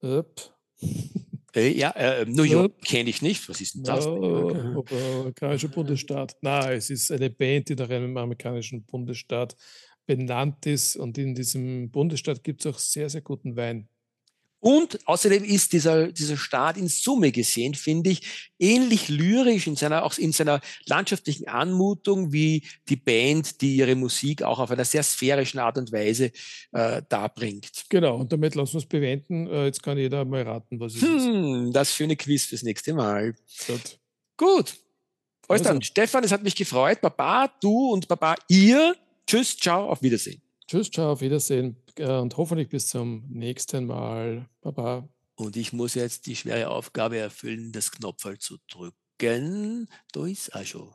B: Upp. Äh, ja, äh, New York kenne ich nicht. Was ist denn das?
C: Oh, amerikanischer Bundesstaat. Nein, es ist eine Band, die nach einem amerikanischen Bundesstaat benannt ist. Und in diesem Bundesstaat gibt es auch sehr, sehr guten Wein.
B: Und außerdem ist dieser, dieser Staat in Summe gesehen, finde ich, ähnlich lyrisch in seiner, auch in seiner landschaftlichen Anmutung wie die Band, die ihre Musik auch auf einer sehr sphärischen Art und Weise äh, darbringt.
C: Genau, und damit lassen wir es bewenden. Äh, jetzt kann jeder mal raten, was es
B: hm, ist. Das schöne Quiz fürs nächste Mal. Gut. Gut. Alles also. dann, Stefan, es hat mich gefreut. Baba, du und Baba, ihr. Tschüss, ciao, auf Wiedersehen.
C: Tschüss, ciao, auf Wiedersehen und hoffentlich bis zum nächsten Mal. Baba.
B: Und ich muss jetzt die schwere Aufgabe erfüllen, das Knopf zu drücken. Da ist auch schon.